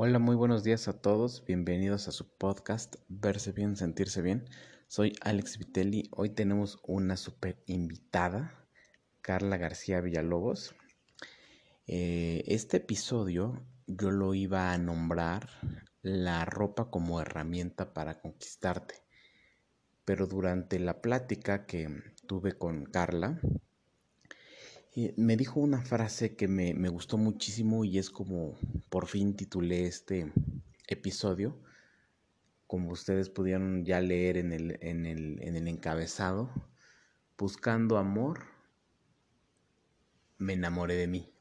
Hola, muy buenos días a todos. Bienvenidos a su podcast Verse bien, sentirse bien. Soy Alex Vitelli. Hoy tenemos una super invitada, Carla García Villalobos. Eh, este episodio yo lo iba a nombrar la ropa como herramienta para conquistarte. Pero durante la plática que tuve con Carla, eh, me dijo una frase que me, gustó muchísimo y es como por fin titulé este episodio. Como ustedes pudieron ya leer en el, en el, en el encabezado, buscando amor, me enamoré de mí.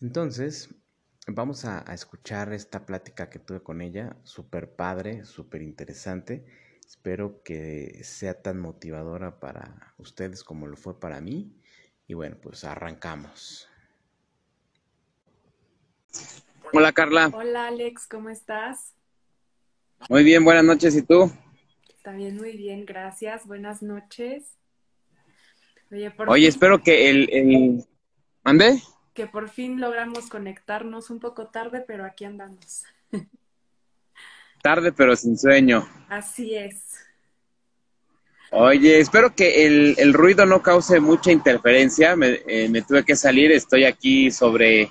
Entonces, vamos a, escuchar esta plática que tuve con ella, súper padre, súper interesante. Espero que sea tan motivadora para ustedes como lo fue para mí. Y bueno, pues arrancamos. Hola Carla. Hola Alex, ¿cómo estás? Muy bien, buenas noches. ¿Y tú? También muy bien, gracias. Buenas noches. Oye, espero que el, el... ¿Mande? Que por fin logramos conectarnos un poco tarde, pero aquí andamos. Tarde, pero sin sueño. Así es. Oye, espero que el, ruido no cause mucha interferencia. Eh, me, tuve que salir, estoy aquí sobre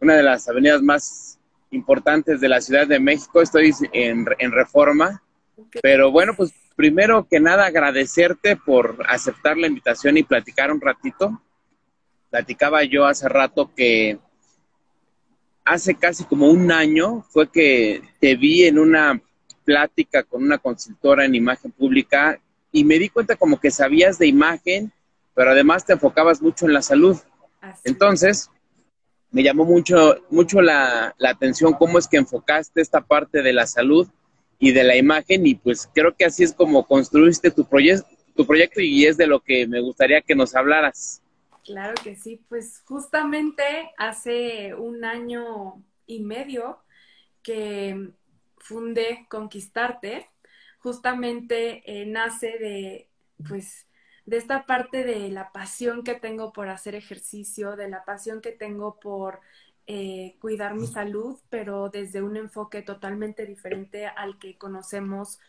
una de las avenidas más importantes de la Ciudad de México, estoy en, Reforma. Pero bueno, pues primero que nada agradecerte por aceptar la invitación y platicar un ratito. Platicaba yo hace rato que hace casi como un año fue que te vi en una plática con una consultora en imagen pública y me di cuenta como que sabías de imagen, pero además te enfocabas mucho en la salud. Entonces, me llamó mucho, mucho la, atención cómo es que enfocaste esta parte de la salud y de la imagen y pues creo que así es como construiste tu, tu proyecto y es de lo que me gustaría que nos hablaras. Claro que sí, pues justamente hace un año y medio que fundé Conquistarte, justamente eh, nace de, pues, de esta parte de la pasión que tengo por hacer ejercicio, de la pasión que tengo por eh, cuidar mi salud, pero desde un enfoque totalmente diferente al que conocemos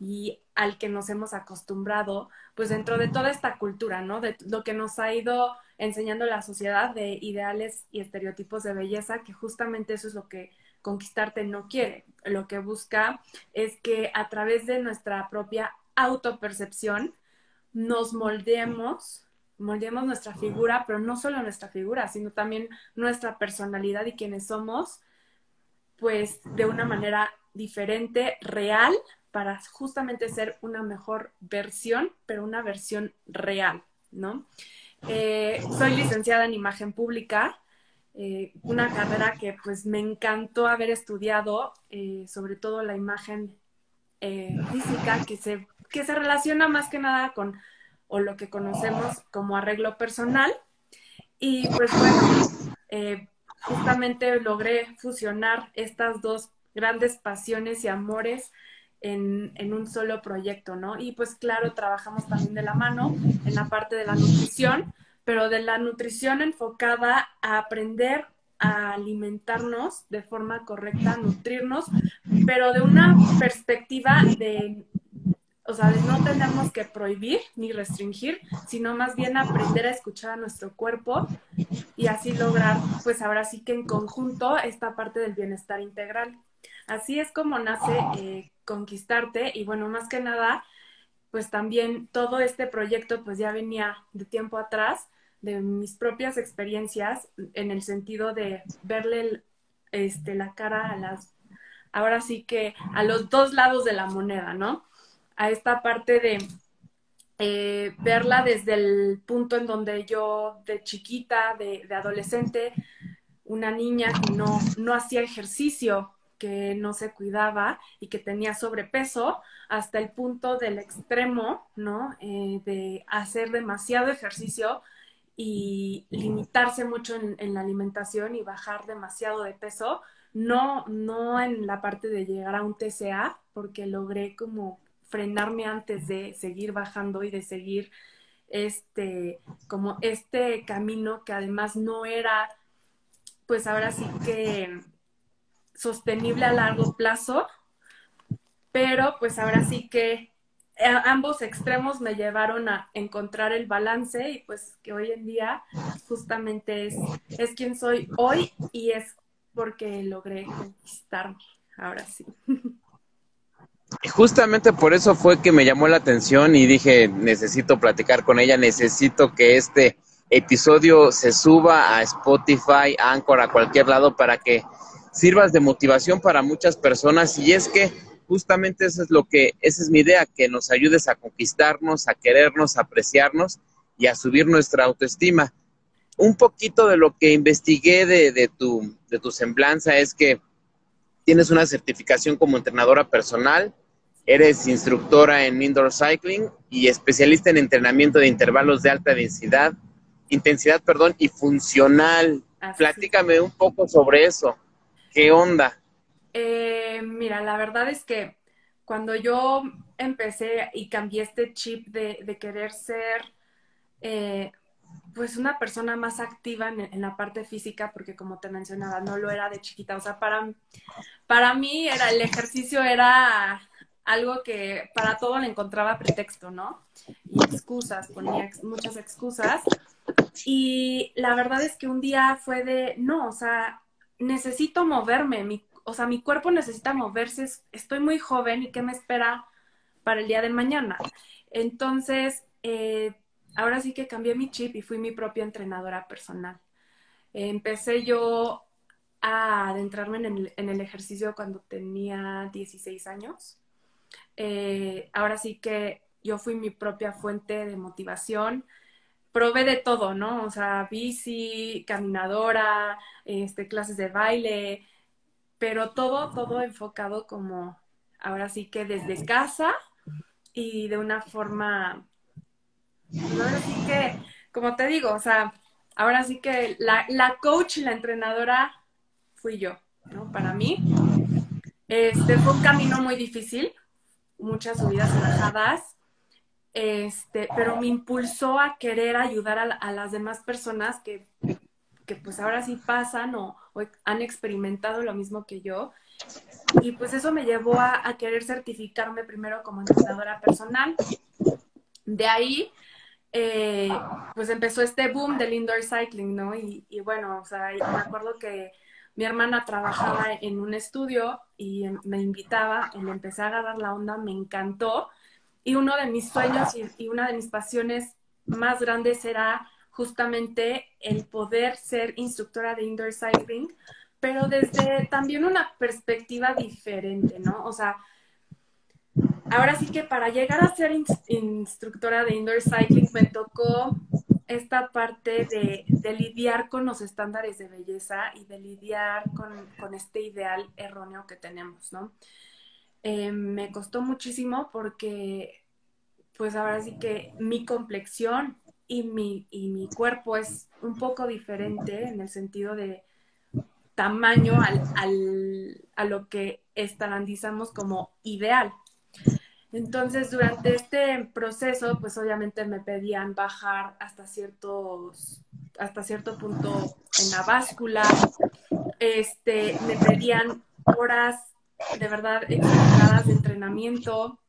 y al que nos hemos acostumbrado, pues dentro de toda esta cultura, ¿no? De lo que nos ha ido enseñando la sociedad de ideales y estereotipos de belleza, que justamente eso es lo que conquistarte no quiere. Lo que busca es que a través de nuestra propia autopercepción nos moldeemos, moldeemos nuestra figura, pero no solo nuestra figura, sino también nuestra personalidad y quienes somos, pues de una manera diferente, real, para justamente ser una mejor versión, pero una versión real, ¿no? Eh, soy licenciada en imagen pública, eh, una carrera que pues me encantó haber estudiado, eh, sobre todo la imagen eh, física, que se, que se relaciona más que nada con o lo que conocemos como arreglo personal. Y pues bueno, justamente logré fusionar estas dos grandes pasiones y amores en, en, un solo proyecto, ¿no? Y pues claro, trabajamos también de la mano en la parte de la nutrición, pero de la nutrición enfocada a aprender a alimentarnos de forma correcta, nutrirnos, pero de una perspectiva de, o sea, de no tenemos que prohibir ni restringir, sino más bien aprender a escuchar a nuestro cuerpo y así lograr, pues ahora sí que en conjunto, esta parte del bienestar integral. Así es como nace eh, Conquistarte y bueno, más que nada, pues también todo este proyecto pues ya venía de tiempo atrás de mis propias experiencias en el sentido de verle este, la cara a las, ahora sí que a los dos lados de la moneda, ¿no? A esta parte de eh, verla desde el punto en donde yo de chiquita, de, adolescente, una niña que no, no hacía ejercicio, que no se cuidaba y que tenía sobrepeso, hasta el punto del extremo, ¿no? Eh, de hacer demasiado ejercicio y limitarse mucho en, la alimentación y bajar demasiado de peso, no, no en la parte de llegar a un TCA, porque logré como frenarme antes de seguir bajando y de seguir este, como este camino que además no era, pues ahora sí que sostenible a largo plazo, pero pues ahora sí que ambos extremos me llevaron a encontrar el balance y pues que hoy en día justamente es, es quien soy hoy y es porque logré conquistarme, ahora sí. Justamente por eso fue que me llamó la atención y dije, necesito platicar con ella, necesito que este episodio se suba a Spotify, Anchor, a cualquier lado para que sirvas de motivación para muchas personas y es que justamente eso es lo que, esa es mi idea, que nos ayudes a conquistarnos, a querernos, a apreciarnos y a subir nuestra autoestima. Un poquito de lo que investigué de, de, tu, de tu semblanza es que tienes una certificación como entrenadora personal, eres instructora en indoor cycling y especialista en entrenamiento de intervalos de alta densidad, intensidad, perdón, y funcional. Platícame un poco sobre eso. ¿Qué onda? Eh, mira, la verdad es que cuando yo empecé y cambié este chip de, querer ser eh, pues una persona más activa en, la parte física, porque como te mencionaba, no lo era de chiquita. O sea, para, para mí era el ejercicio era algo que para todo le encontraba pretexto, ¿no? Y excusas, ponía muchas excusas. Y la verdad es que un día fue de, no, o sea, necesito moverme, mi o sea, mi cuerpo necesita moverse, estoy muy joven y qué me espera para el día de mañana. Entonces, eh, ahora sí que cambié mi chip y fui mi propia entrenadora personal. empecé yo a adentrarme en el, ejercicio cuando tenía 16 años. Eh, ahora sí que yo fui mi propia fuente de motivación. Probé de todo, ¿no? O sea, bici, caminadora, este, clases de baile, pero todo, todo enfocado como ahora sí que desde casa y de una forma, ahora sí que, como te digo, o sea, ahora sí que la, la coach y la entrenadora fui yo, ¿no? Para mí. Este fue un camino muy difícil, muchas subidas y bajadas, este, pero me impulsó a querer ayudar a, a las demás personas que que pues ahora sí pasan o, han experimentado lo mismo que yo. Y pues eso me llevó a, querer certificarme primero como entrenadora personal. De ahí, eh, pues empezó este boom del indoor cycling, ¿no? Y, bueno, o sea, me acuerdo que mi hermana trabajaba en un estudio y me invitaba y le empecé a agarrar la onda, me encantó. Y uno de mis sueños y, y una de mis pasiones más grandes era justamente el poder ser instructora de indoor cycling, pero desde también una perspectiva diferente, ¿no? O sea, ahora sí que para llegar a ser instructora de indoor cycling me tocó esta parte de, lidiar con los estándares de belleza y de lidiar con, este ideal erróneo que tenemos, ¿no? Eh, me costó muchísimo porque, pues ahora sí que mi complexión y mi, y mi cuerpo es un poco diferente en el sentido de tamaño al, al, a lo que estandarizamos como ideal. Entonces, durante este proceso, pues obviamente me pedían bajar hasta ciertos, hasta cierto punto en la báscula. Este, me pedían horas de verdad exageradas de entrenamiento.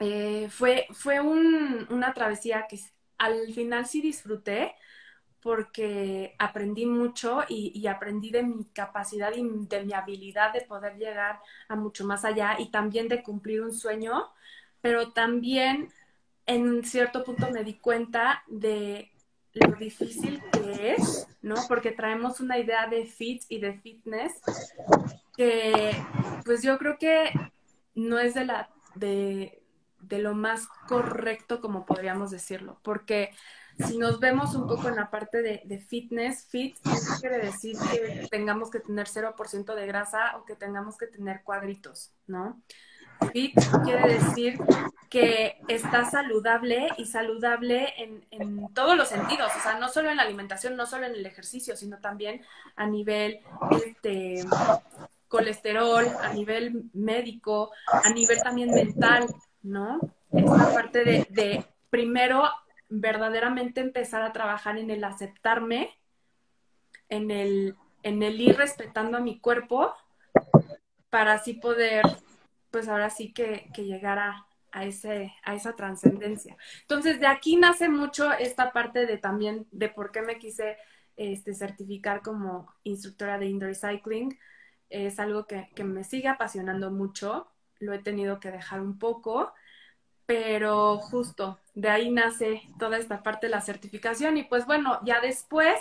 Eh, fue fue un, una travesía que al final sí disfruté porque aprendí mucho y, aprendí de mi capacidad y de mi habilidad de poder llegar a mucho más allá y también de cumplir un sueño, pero también en cierto punto me di cuenta de lo difícil que es, ¿no? Porque traemos una idea de fit y de fitness que pues yo creo que no es de la de, de lo más correcto como podríamos decirlo, porque si nos vemos un poco en la parte de, fitness, fit no quiere decir que tengamos que tener 0% de grasa o que tengamos que tener cuadritos, ¿no? Fit quiere decir que está saludable y saludable en, en, todos los sentidos, o sea, no solo en la alimentación, no solo en el ejercicio, sino también a nivel este, colesterol, a nivel médico, a nivel también mental, ¿no? Esta parte de, primero verdaderamente empezar a trabajar en el aceptarme, en el, en el ir respetando a mi cuerpo, para así poder, pues ahora sí que, que llegar a, a, ese, a esa trascendencia. Entonces, de aquí nace mucho esta parte de también de por qué me quise este, certificar como instructora de indoor cycling. Es algo que, que me sigue apasionando mucho. Lo he tenido que dejar un poco, pero justo de ahí nace toda esta parte de la certificación. Y pues bueno, ya después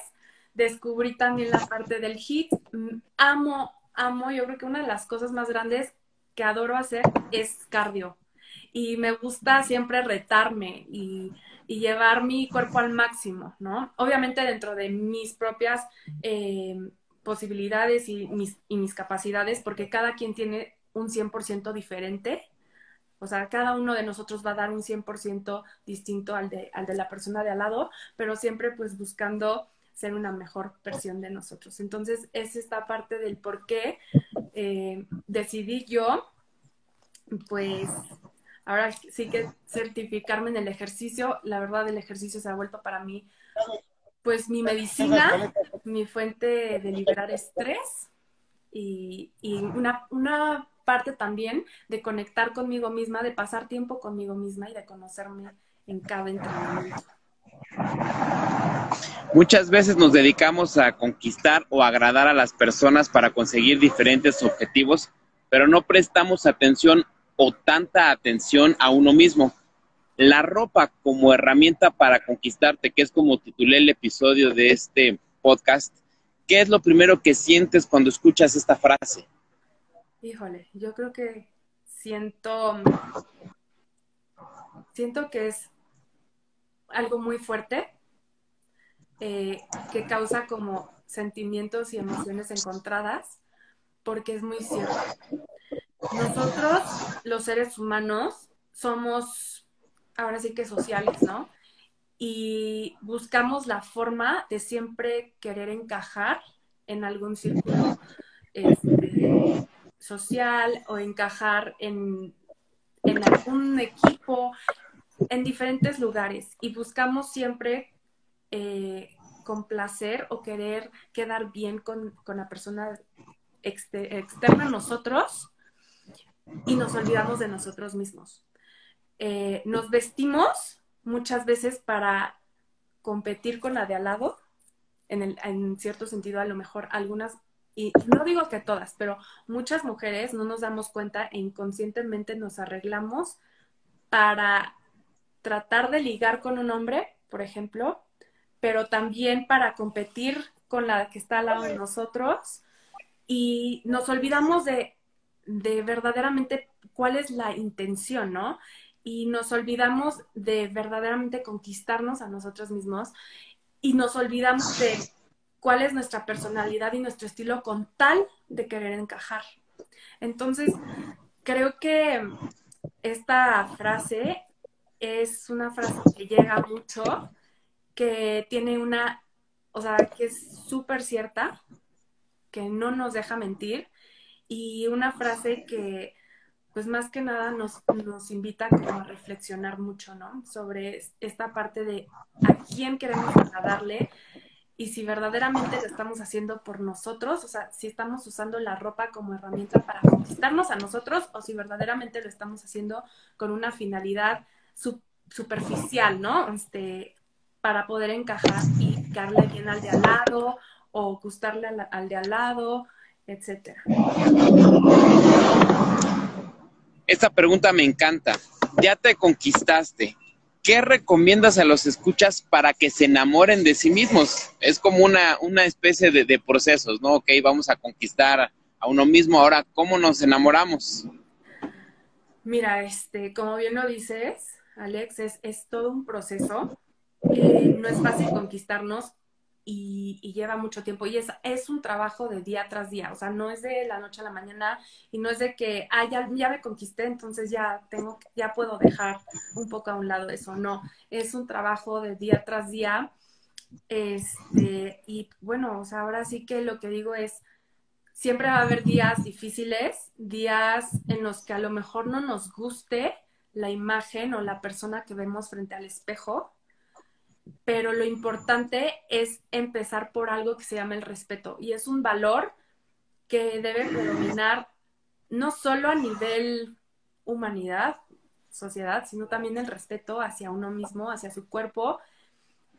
descubrí también la parte del HIT. Mm, amo, amo, yo creo que una de las cosas más grandes que adoro hacer es cardio y me gusta siempre retarme y, llevar mi cuerpo al máximo, ¿no? Obviamente dentro de mis propias eh, posibilidades y mis, y mis capacidades, porque cada quien tiene un 100% diferente. O sea, cada uno de nosotros va a dar un 100% distinto al de, al de la persona de al lado, pero siempre pues buscando ser una mejor versión de nosotros. Entonces, es esta parte del por qué eh, decidí yo, pues, ahora sí que certificarme en el ejercicio, la verdad el ejercicio se ha vuelto para mí pues mi medicina, mi fuente de liberar estrés y, una, una, parte también de conectar conmigo misma, de pasar tiempo conmigo misma y de conocerme en cada entrenamiento. Muchas veces nos dedicamos a conquistar o agradar a las personas para conseguir diferentes objetivos, pero no prestamos atención o tanta atención a uno mismo. La ropa como herramienta para conquistarte, que es como titulé el episodio de este podcast, ¿qué es lo primero que sientes cuando escuchas esta frase? Híjole, yo creo que siento, siento que es algo muy fuerte, eh, que causa como sentimientos y emociones encontradas, porque es muy cierto. Nosotros, los seres humanos, somos ahora sí que sociales, ¿no? Y buscamos la forma de siempre querer encajar en algún círculo este, social o encajar en, algún equipo, en diferentes lugares. Y buscamos siempre eh, complacer o querer quedar bien con, con la persona externa a nosotros y nos olvidamos de nosotros mismos. Eh, nos vestimos muchas veces para competir con la de al lado, en, el, en cierto sentido a lo mejor algunas, y no digo que todas, pero muchas mujeres no nos damos cuenta e inconscientemente nos arreglamos para tratar de ligar con un hombre, por ejemplo, pero también para competir con la que está al lado de nosotros y nos olvidamos de de verdaderamente cuál es la intención, ¿no? Y nos olvidamos de verdaderamente conquistarnos a nosotros mismos y nos olvidamos de cuál es nuestra personalidad y nuestro estilo con tal de querer encajar. Entonces, creo que esta frase es una frase que llega mucho, que tiene una, o sea, que es súper cierta, que no nos deja mentir y una frase que pues más que nada nos, invita a reflexionar mucho, ¿no? Sobre esta parte de a quién queremos agradarle y si verdaderamente lo estamos haciendo por nosotros, o sea, si estamos usando la ropa como herramienta para conquistarnos a nosotros o si verdaderamente lo estamos haciendo con una finalidad superficial, ¿no? Este, para poder encajar y darle bien al de al lado o gustarle al, al de al lado etcétera. Esta pregunta me encanta. Ya te conquistaste. ¿Qué recomiendas a los escuchas para que se enamoren de sí mismos? Es como una, una especie de, procesos, ¿no? Ok, vamos a conquistar a uno mismo. Ahora, ¿cómo nos enamoramos? Mira, este, como bien lo dices, Alex, es, es todo un proceso. Eh, no es fácil conquistarnos, y, lleva mucho tiempo. Y es, es un trabajo de día tras día, o sea, no es de la noche a la mañana y no es de que, ah, ya, ya me conquisté, entonces ya tengo, ya puedo dejar un poco a un lado eso, no, es un trabajo de día tras día, este, y bueno, o sea, ahora sí que lo que digo es, siempre va a haber días difíciles, días en los que a lo mejor no nos guste la imagen o la persona que vemos frente al espejo, pero lo importante es empezar por algo que se llama el respeto y es un valor que debe predominar no solo a nivel humanidad, sociedad, sino también el respeto hacia uno mismo, hacia su cuerpo.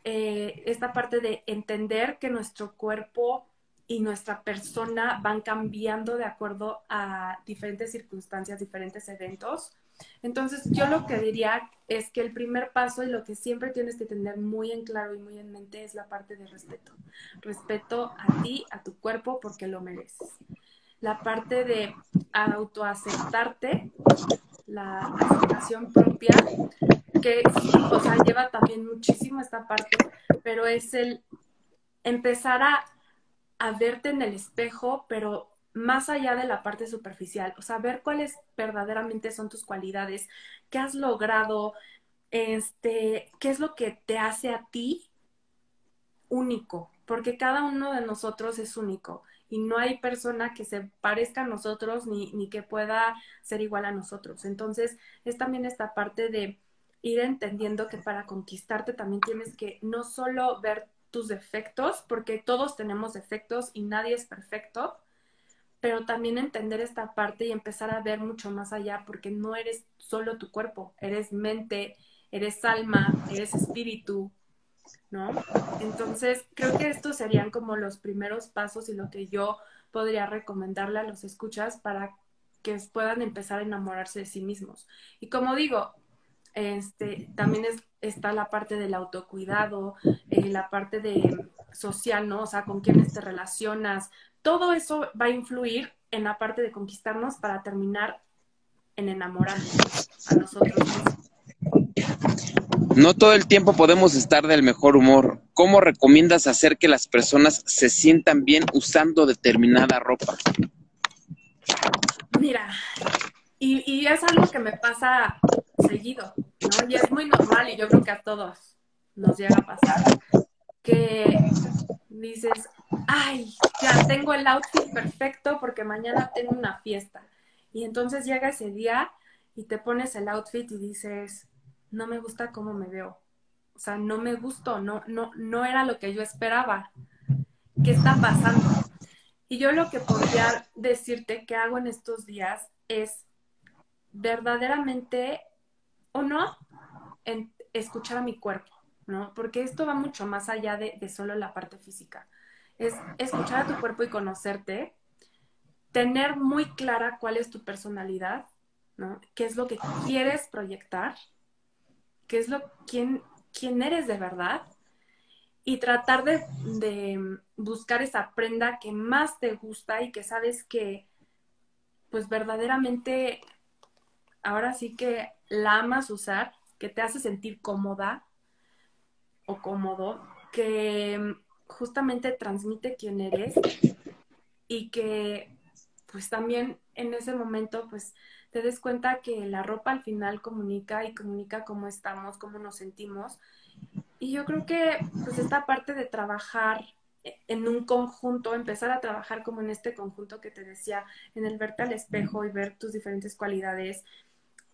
Eh, esta parte de entender que nuestro cuerpo y nuestra persona van cambiando de acuerdo a diferentes circunstancias, diferentes eventos. Entonces, yo lo que diría es que el primer paso y lo que siempre tienes que tener muy en claro y muy en mente es la parte de respeto. Respeto a ti, a tu cuerpo, porque lo mereces. La parte de autoaceptarte, la aceptación propia, que o sea, lleva también muchísimo esta parte, pero es el empezar a, a verte en el espejo, pero más allá de la parte superficial, o sea, ver cuáles verdaderamente son tus cualidades, qué has logrado, este, qué es lo que te hace a ti único, porque cada uno de nosotros es único y no hay persona que se parezca a nosotros ni, ni que pueda ser igual a nosotros. Entonces, es también esta parte de ir entendiendo que para conquistarte también tienes que no solo ver tus defectos, porque todos tenemos defectos y nadie es perfecto, pero también entender esta parte y empezar a ver mucho más allá, porque no eres solo tu cuerpo, eres mente, eres alma, eres espíritu, ¿no? Entonces, creo que estos serían como los primeros pasos y lo que yo podría recomendarle a los escuchas para que puedan empezar a enamorarse de sí mismos. Y como digo, este, también es, está la parte del autocuidado, eh, la parte de social, ¿no? O sea, con quiénes te relacionas, todo eso va a influir en la parte de conquistarnos para terminar en enamorarnos a nosotros No todo el tiempo podemos estar del mejor humor. ¿Cómo recomiendas hacer que las personas se sientan bien usando determinada ropa? Mira, y, y es algo que me pasa seguido, ¿no? Y es muy normal y yo creo que a todos nos llega a pasar que dices, ay, ya tengo el outfit perfecto porque mañana tengo una fiesta. Y entonces llega ese día y te pones el outfit y dices, no me gusta cómo me veo. O sea, no me gustó, no, no, no era lo que yo esperaba. ¿Qué está pasando? Y yo lo que podría decirte que hago en estos días es verdaderamente, o no, escuchar a mi cuerpo, ¿no? Porque esto va mucho más allá de, de solo la parte física es escuchar a tu cuerpo y conocerte, tener muy clara cuál es tu personalidad, ¿no? ¿Qué es lo que quieres proyectar? ¿Qué es lo quién, quién eres de verdad? Y tratar de, de buscar esa prenda que más te gusta y que sabes que, pues verdaderamente, ahora sí que la amas usar, que te hace sentir cómoda o cómodo, que justamente transmite quién eres y que pues también en ese momento pues te des cuenta que la ropa al final comunica y comunica cómo estamos, cómo nos sentimos. Y yo creo que pues esta parte de trabajar en un conjunto, empezar a trabajar como en este conjunto que te decía, en el verte al espejo y ver tus diferentes cualidades,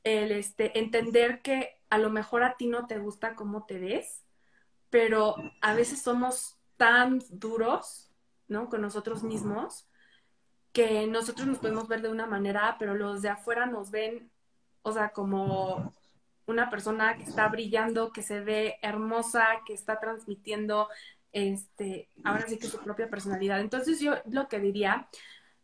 el este, entender que a lo mejor a ti no te gusta cómo te ves, pero a veces somos tan duros, ¿no? Con nosotros mismos, que nosotros nos podemos ver de una manera, pero los de afuera nos ven, o sea, como una persona que está brillando, que se ve hermosa, que está transmitiendo, este, ahora sí que su propia personalidad. Entonces yo lo que diría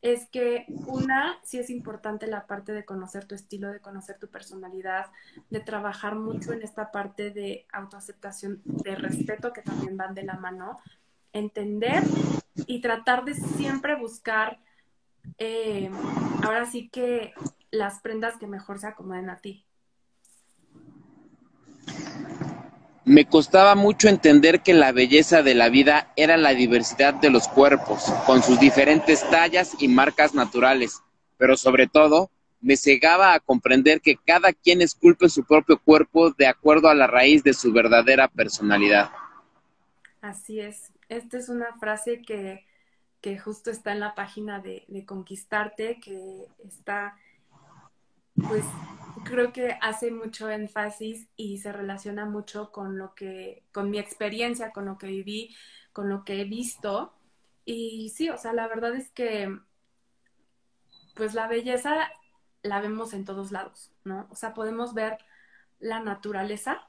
es que una, sí es importante la parte de conocer tu estilo, de conocer tu personalidad, de trabajar mucho en esta parte de autoaceptación, de respeto que también van de la mano, entender y tratar de siempre buscar, eh, ahora sí que las prendas que mejor se acomoden a ti. Me costaba mucho entender que la belleza de la vida era la diversidad de los cuerpos, con sus diferentes tallas y marcas naturales, pero sobre todo me cegaba a comprender que cada quien esculpe su propio cuerpo de acuerdo a la raíz de su verdadera personalidad. Así es. Esta es una frase que, justo está en la página de, Conquistarte, que está, pues creo que hace mucho énfasis y se relaciona mucho con lo que, con mi experiencia, con lo que viví, con lo que he visto. Y sí, o sea, la verdad es que pues la belleza la vemos en todos lados, ¿no? O sea, podemos ver la naturaleza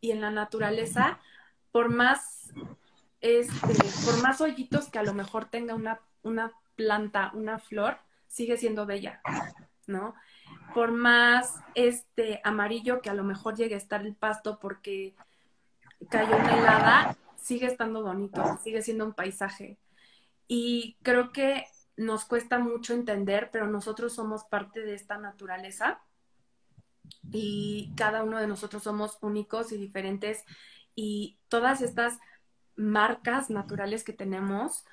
y en la naturaleza, por más, este, por más hoyitos que a lo mejor tenga una, una planta, una flor, sigue siendo bella, ¿no? Por más este amarillo que a lo mejor llegue a estar el pasto porque cayó una helada, sigue estando bonito, sigue siendo un paisaje. Y creo que nos cuesta mucho entender, pero nosotros somos parte de esta naturaleza y cada uno de nosotros somos únicos y diferentes y todas estas marcas naturales que tenemos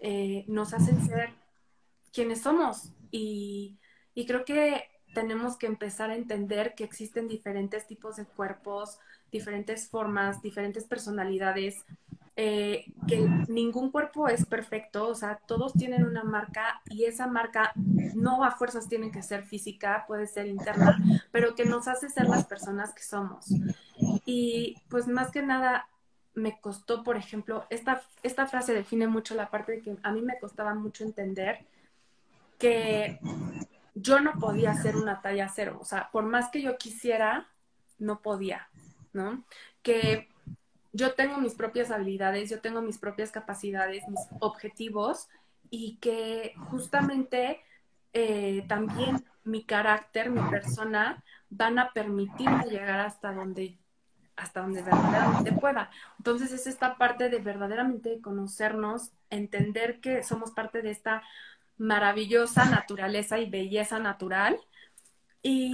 eh, nos hacen ser quienes somos y, y creo que tenemos que empezar a entender que existen diferentes tipos de cuerpos, diferentes formas, diferentes personalidades, eh, que ningún cuerpo es perfecto, o sea, todos tienen una marca y esa marca no a fuerzas tiene que ser física, puede ser interna, pero que nos hace ser las personas que somos. Y pues más que nada me costó, por ejemplo, esta, esta frase define mucho la parte de que a mí me costaba mucho entender que yo no podía hacer una talla cero, o sea, por más que yo quisiera, no podía, ¿no? Que yo tengo mis propias habilidades, yo tengo mis propias capacidades, mis objetivos y que justamente eh, también mi carácter, mi persona van a permitirme llegar hasta donde hasta donde verdaderamente pueda. Entonces es esta parte de verdaderamente conocernos, entender que somos parte de esta maravillosa naturaleza y belleza natural. Y,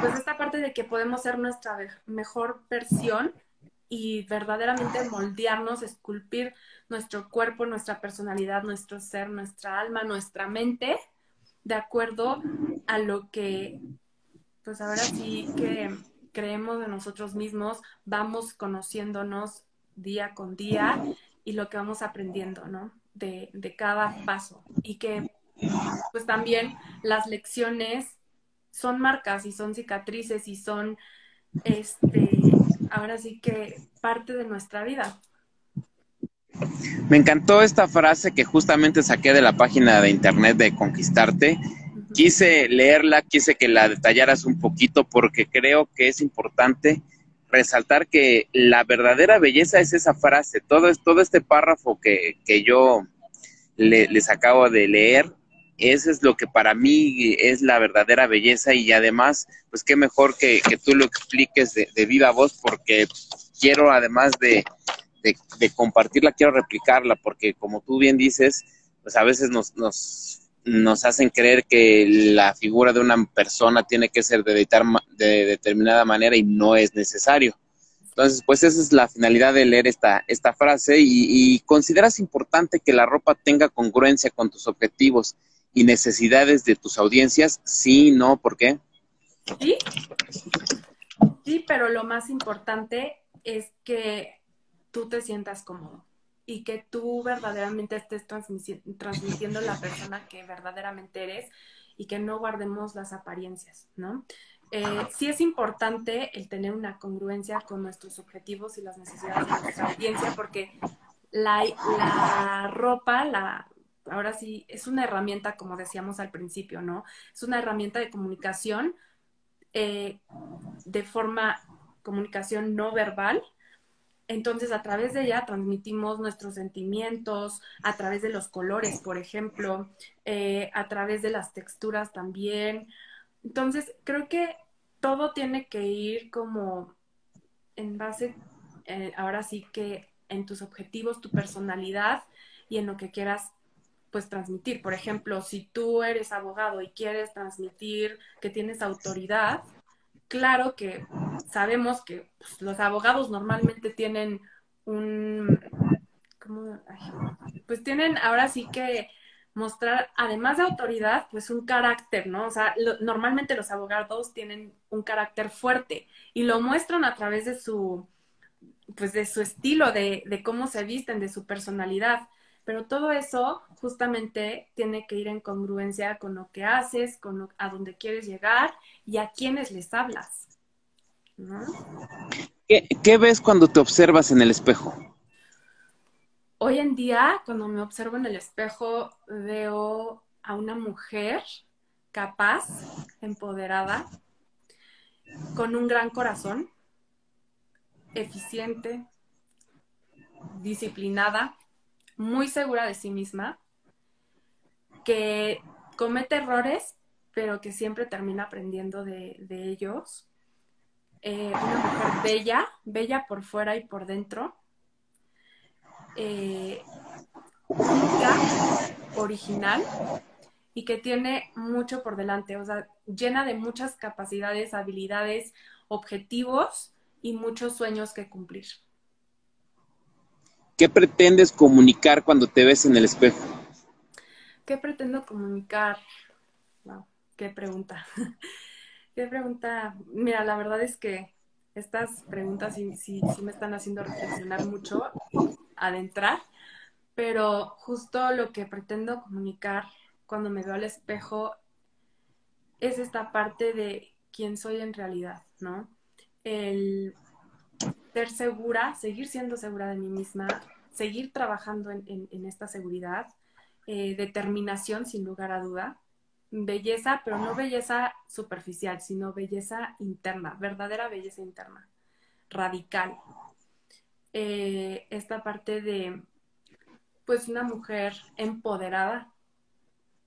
pues esta parte de que podemos ser nuestra mejor versión y verdaderamente moldearnos, esculpir nuestro cuerpo, nuestra personalidad, nuestro ser, nuestra alma, nuestra mente, de acuerdo a lo que, pues ahora sí que creemos de nosotros mismos, vamos conociéndonos día con día y lo que vamos aprendiendo, ¿no? De, de cada paso. Y que, pues también las lecciones son marcas y son cicatrices y son, este, ahora sí que parte de nuestra vida. Me encantó esta frase que justamente saqué de la página de internet de Conquistarte. Quise leerla, quise que la detallaras un poquito porque creo que es importante resaltar que la verdadera belleza es esa frase. Todo, todo este párrafo que, yo les acabo de leer eso es lo que para mí es la verdadera belleza y además, pues qué mejor que, tú lo expliques de, de, viva voz porque quiero además de, compartirla, quiero replicarla porque como tú bien dices, pues a veces nos, nos, nos hacen creer que la figura de una persona tiene que ser de, de determinada manera y no es necesario. Entonces, pues esa es la finalidad de leer esta, esta frase y, y, consideras importante que la ropa tenga congruencia con tus objetivos y necesidades de tus audiencias? Sí, no, ¿por qué? Sí, sí, pero lo más importante es que tú te sientas cómodo y que tú verdaderamente estés transmitiendo la persona que verdaderamente eres y que no guardemos las apariencias, ¿no? Eh, sí es importante el tener una congruencia con nuestros objetivos y las necesidades de nuestra audiencia porque la ropa, la, ahora sí, es una herramienta, como decíamos al principio, ¿no? Es una herramienta de comunicación eh, de forma, comunicación no verbal. Entonces, a través de ella transmitimos nuestros sentimientos, a través de los colores, por ejemplo, eh, a través de las texturas también. Entonces, creo que todo tiene que ir como en base, eh, ahora sí que en tus objetivos, tu personalidad y en lo que quieras pues transmitir. Por ejemplo, si tú eres abogado y quieres transmitir que tienes autoridad, claro que sabemos que pues, los abogados normalmente tienen un, ¿cómo? pues tienen ahora sí que mostrar, además de autoridad, pues un carácter, ¿no? O sea, normalmente los abogados tienen un carácter fuerte y lo muestran a través de su, pues de su estilo, de, de cómo se visten, de su personalidad. Pero todo eso justamente tiene que ir en congruencia con lo que haces, con a dónde quieres llegar y a quiénes les hablas. ¿Qué, ves cuando te observas en el espejo? Hoy en día, cuando me observo en el espejo, veo a una mujer capaz, empoderada, con un gran corazón, eficiente, disciplinada, muy segura de sí misma, que comete errores, pero que siempre termina aprendiendo de, ellos. Eh, una mujer bella, bella por fuera y por dentro. Eh, original y que tiene mucho por delante, o sea, llena de muchas capacidades, habilidades, objetivos y muchos sueños que cumplir. ¿Qué pretendes comunicar cuando te ves en el espejo? ¿Qué pretendo comunicar? Wow, qué pregunta. qué pregunta. Mira, la verdad es que estas preguntas sí, me están haciendo reflexionar mucho, adentrar, pero justo lo que pretendo comunicar cuando me veo al espejo es esta parte de quién soy en realidad, ¿no? El ser segura, seguir siendo segura de mí misma, seguir trabajando en, esta seguridad, eh, determinación sin lugar a duda, belleza, pero no belleza superficial, sino belleza interna, verdadera belleza interna, radical. Eh, esta parte de, pues, una mujer empoderada,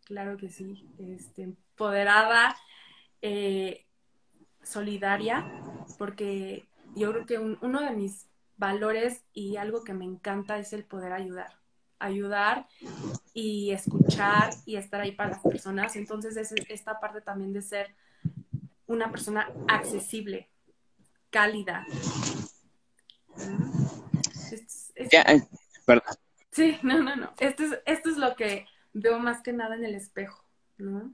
claro que sí, este, empoderada, eh, solidaria, porque yo creo que uno de mis valores y algo que me encanta es el poder ayudar, ayudar y escuchar y estar ahí para las personas. Entonces es esta parte también de ser una persona accesible, cálida. Sí, no, no, no. Esto es, esto es lo que veo más que nada en el espejo, ¿no?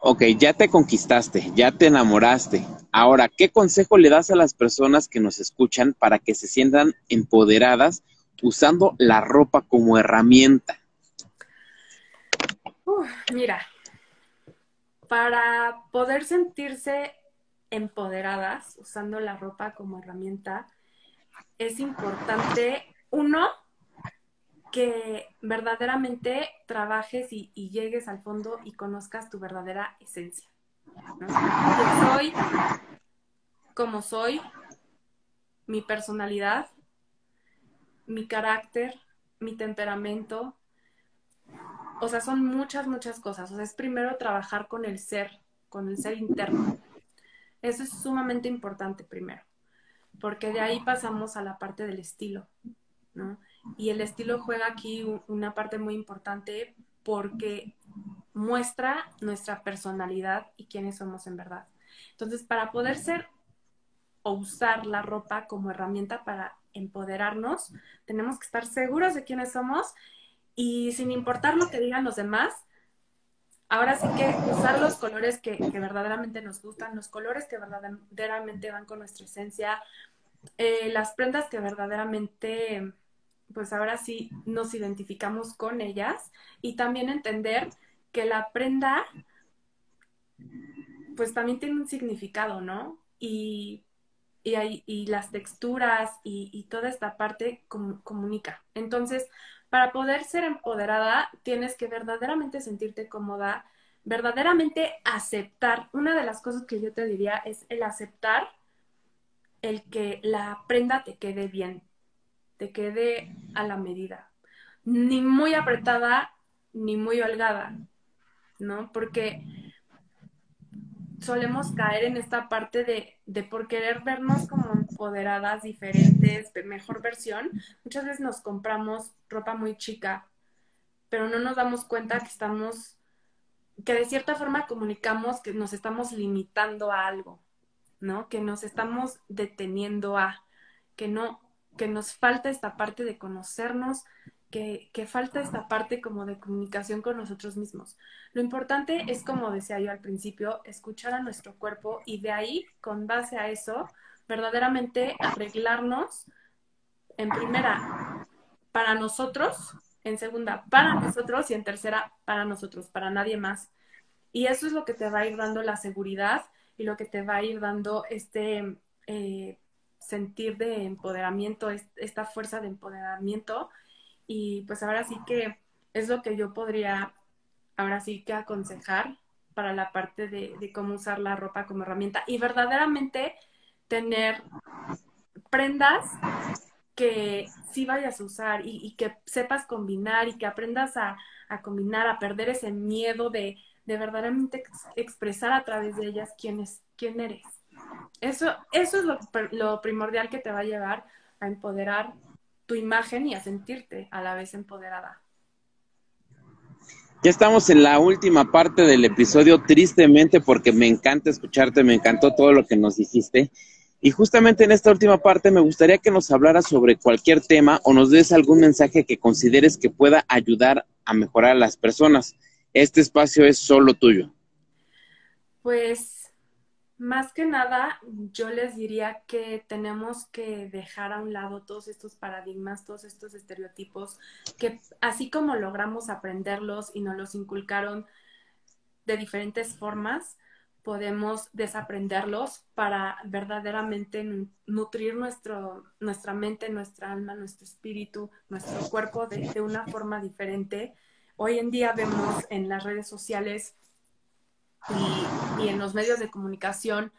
Ok, ya te conquistaste, ya te enamoraste. Ahora, ¿qué consejo le das a las personas que nos escuchan para que se sientan empoderadas usando la ropa como herramienta? mira, para poder sentirse empoderadas usando la ropa como herramienta, es importante, uno, que verdaderamente trabajes y, llegues al fondo y conozcas tu verdadera esencia. soy como soy, mi personalidad, mi carácter, mi temperamento. O sea, son muchas, muchas cosas. O sea, es primero trabajar con el ser, con el ser interno. Eso es sumamente importante primero, porque de ahí pasamos a la parte del estilo, ¿no? Y el estilo juega aquí una parte muy importante porque muestra nuestra personalidad y quiénes somos en verdad. Entonces, para poder ser o usar la ropa como herramienta para empoderarnos, tenemos que estar seguros de quiénes somos y sin importar lo que digan los demás, ahora sí que usar los colores que, verdaderamente nos gustan, los colores que verdaderamente van con nuestra esencia, eh, las prendas que verdaderamente pues ahora sí nos identificamos con ellas y también entender que la prenda pues también tiene un significado, ¿no? Y, y, las texturas y, toda esta parte comunica. Entonces, para poder ser empoderada, tienes que verdaderamente sentirte cómoda, verdaderamente aceptar. Una de las cosas que yo te diría es el aceptar el que la prenda te quede bien, te quede a la medida. Ni muy apretada, ni muy holgada, ¿no? Porque solemos caer en esta parte de, de, por querer vernos como empoderadas, diferentes, de mejor versión. Muchas veces nos compramos ropa muy chica, pero no nos damos cuenta que estamos, que de cierta forma comunicamos que nos estamos limitando a algo, ¿no? Que nos estamos deteniendo a, que no, que nos falta esta parte de conocernos, que, falta esta parte como de comunicación con nosotros mismos. Lo importante es, como decía yo al principio, escuchar a nuestro cuerpo y de ahí, con base a eso, verdaderamente arreglarnos en primera para nosotros, en segunda para nosotros y en tercera para nosotros, para nadie más. Y eso es lo que te va a ir dando la seguridad y lo que te va a ir dando este eh, sentir de empoderamiento, esta fuerza de empoderamiento. Y pues ahora sí que es lo que yo podría ahora sí que aconsejar para la parte de, cómo usar la ropa como herramienta y verdaderamente tener prendas que sí vayas a usar y, que sepas combinar y que aprendas a, combinar, a perder ese miedo de, verdaderamente expresar a través de ellas quién, es, quién eres. Eso, eso es lo, lo primordial que te va a llevar a empoderar tu imagen y a sentirte a la vez empoderada. Ya estamos en la última parte del episodio, tristemente, porque me encanta escucharte, me encantó todo lo que nos dijiste. Y justamente en esta última parte me gustaría que nos hablaras sobre cualquier tema o nos des algún mensaje que consideres que pueda ayudar a mejorar a las personas. Este espacio es solo tuyo. Pues más que nada, yo les diría que tenemos que dejar a un lado todos estos paradigmas, todos estos estereotipos, que así como logramos aprenderlos y nos los inculcaron de diferentes formas, podemos desaprenderlos para verdaderamente nutrir nuestro, nuestra mente, nuestra alma, nuestro espíritu, nuestro cuerpo de, de una forma diferente. Hoy en día vemos en las redes sociales y, en los medios de comunicación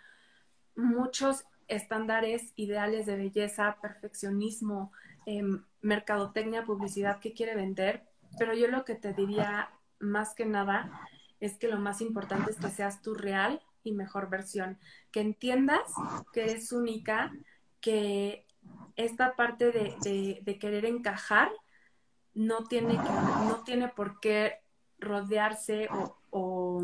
muchos estándares ideales de belleza, perfeccionismo, em, mercadotecnia, publicidad que quiere vender, pero yo lo que te diría más que nada es que lo más importante es que seas tu real y mejor versión, que entiendas que eres única, que esta parte de, querer encajar no tiene, no tiene por qué rodearse o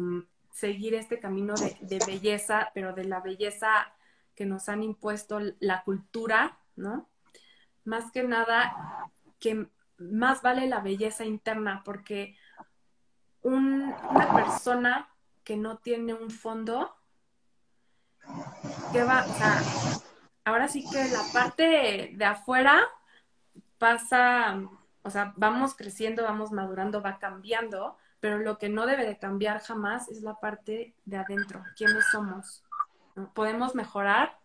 seguir este camino de, belleza, pero de la belleza que nos han impuesto la cultura, ¿no? Más que nada, que más vale la belleza interna, porque una persona que no tiene un fondo, que va, o sea, ahora sí que la parte de afuera pasa, o sea, vamos creciendo, vamos madurando, va cambiando, pero lo que no debe de cambiar jamás es la parte de adentro, quiénes somos. Podemos mejorar,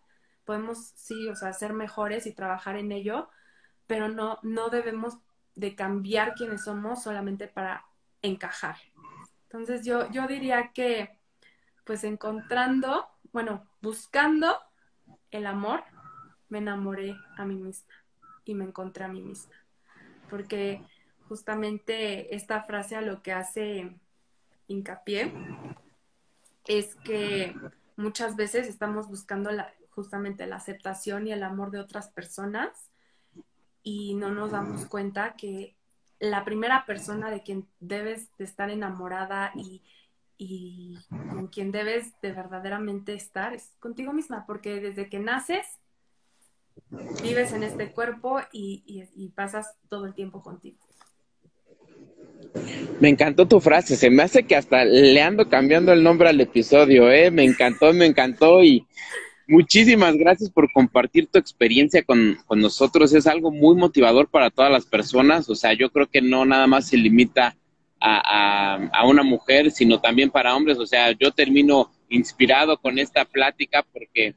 podemos, sí, o sea, ser mejores y trabajar en ello, pero no, no debemos de cambiar quiénes somos solamente para encajar. Entonces yo, yo diría que, pues encontrando, bueno, buscando el amor, me enamoré a mí misma y me encontré a mí misma. Porque justamente esta frase a lo que hace hincapié es que muchas veces estamos buscando justamente la aceptación y el amor de otras personas y no nos damos cuenta que la primera persona de quien debes de estar enamorada y, con quien debes de verdaderamente estar es contigo misma, porque desde que naces vives en este cuerpo y pasas todo el tiempo contigo. Me encantó tu frase, se me hace que hasta le ando cambiando el nombre al episodio, ¿eh? Me encantó, me encantó y muchísimas gracias por compartir tu experiencia con, nosotros. Es algo muy motivador para todas las personas, o sea, yo creo que no nada más se limita a, a una mujer, sino también para hombres, o sea, yo termino inspirado con esta plática porque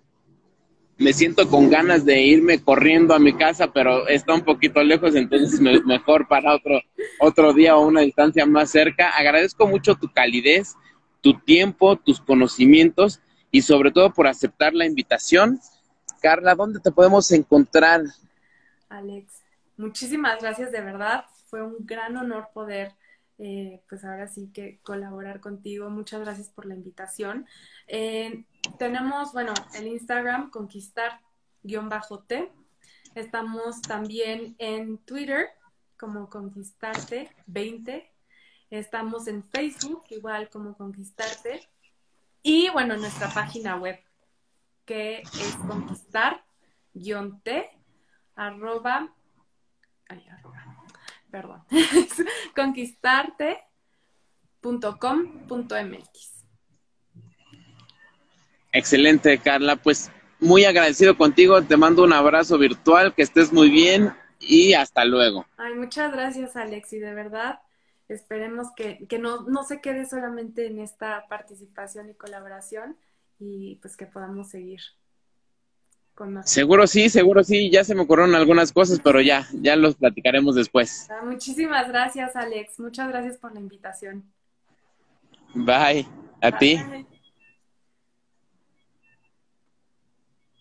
me siento con ganas de irme corriendo a mi casa, pero está un poquito lejos, entonces mejor para otro, otro día o una distancia más cerca. Agradezco mucho tu calidez, tu tiempo, tus conocimientos y sobre todo por aceptar la invitación. Carla, ¿dónde te podemos encontrar? Alex, muchísimas gracias de verdad. Fue un gran honor poder eh, pues ahora sí que colaborar contigo. Muchas gracias por la invitación. Eh, tenemos, bueno, el Instagram conquistar-t. Estamos también en Twitter como conquistarte 20. Estamos en Facebook igual como conquistarte. Y bueno, nuestra página web que es conquistar-t arroba perdón, conquistarte.com.mx. Excelente, Carla. Pues muy agradecido contigo. Te mando un abrazo virtual, que estés muy bien y hasta luego. Ay, muchas gracias, Alex. Y de verdad, esperemos que, que no, no se quede solamente en esta participación y colaboración y pues que podamos seguir. Seguro sí, seguro sí, ya se me ocurrieron algunas cosas, pero ya, ya los platicaremos después. Ah, muchísimas gracias, Alex. Muchas gracias por la invitación. Bye. A ti. Bye.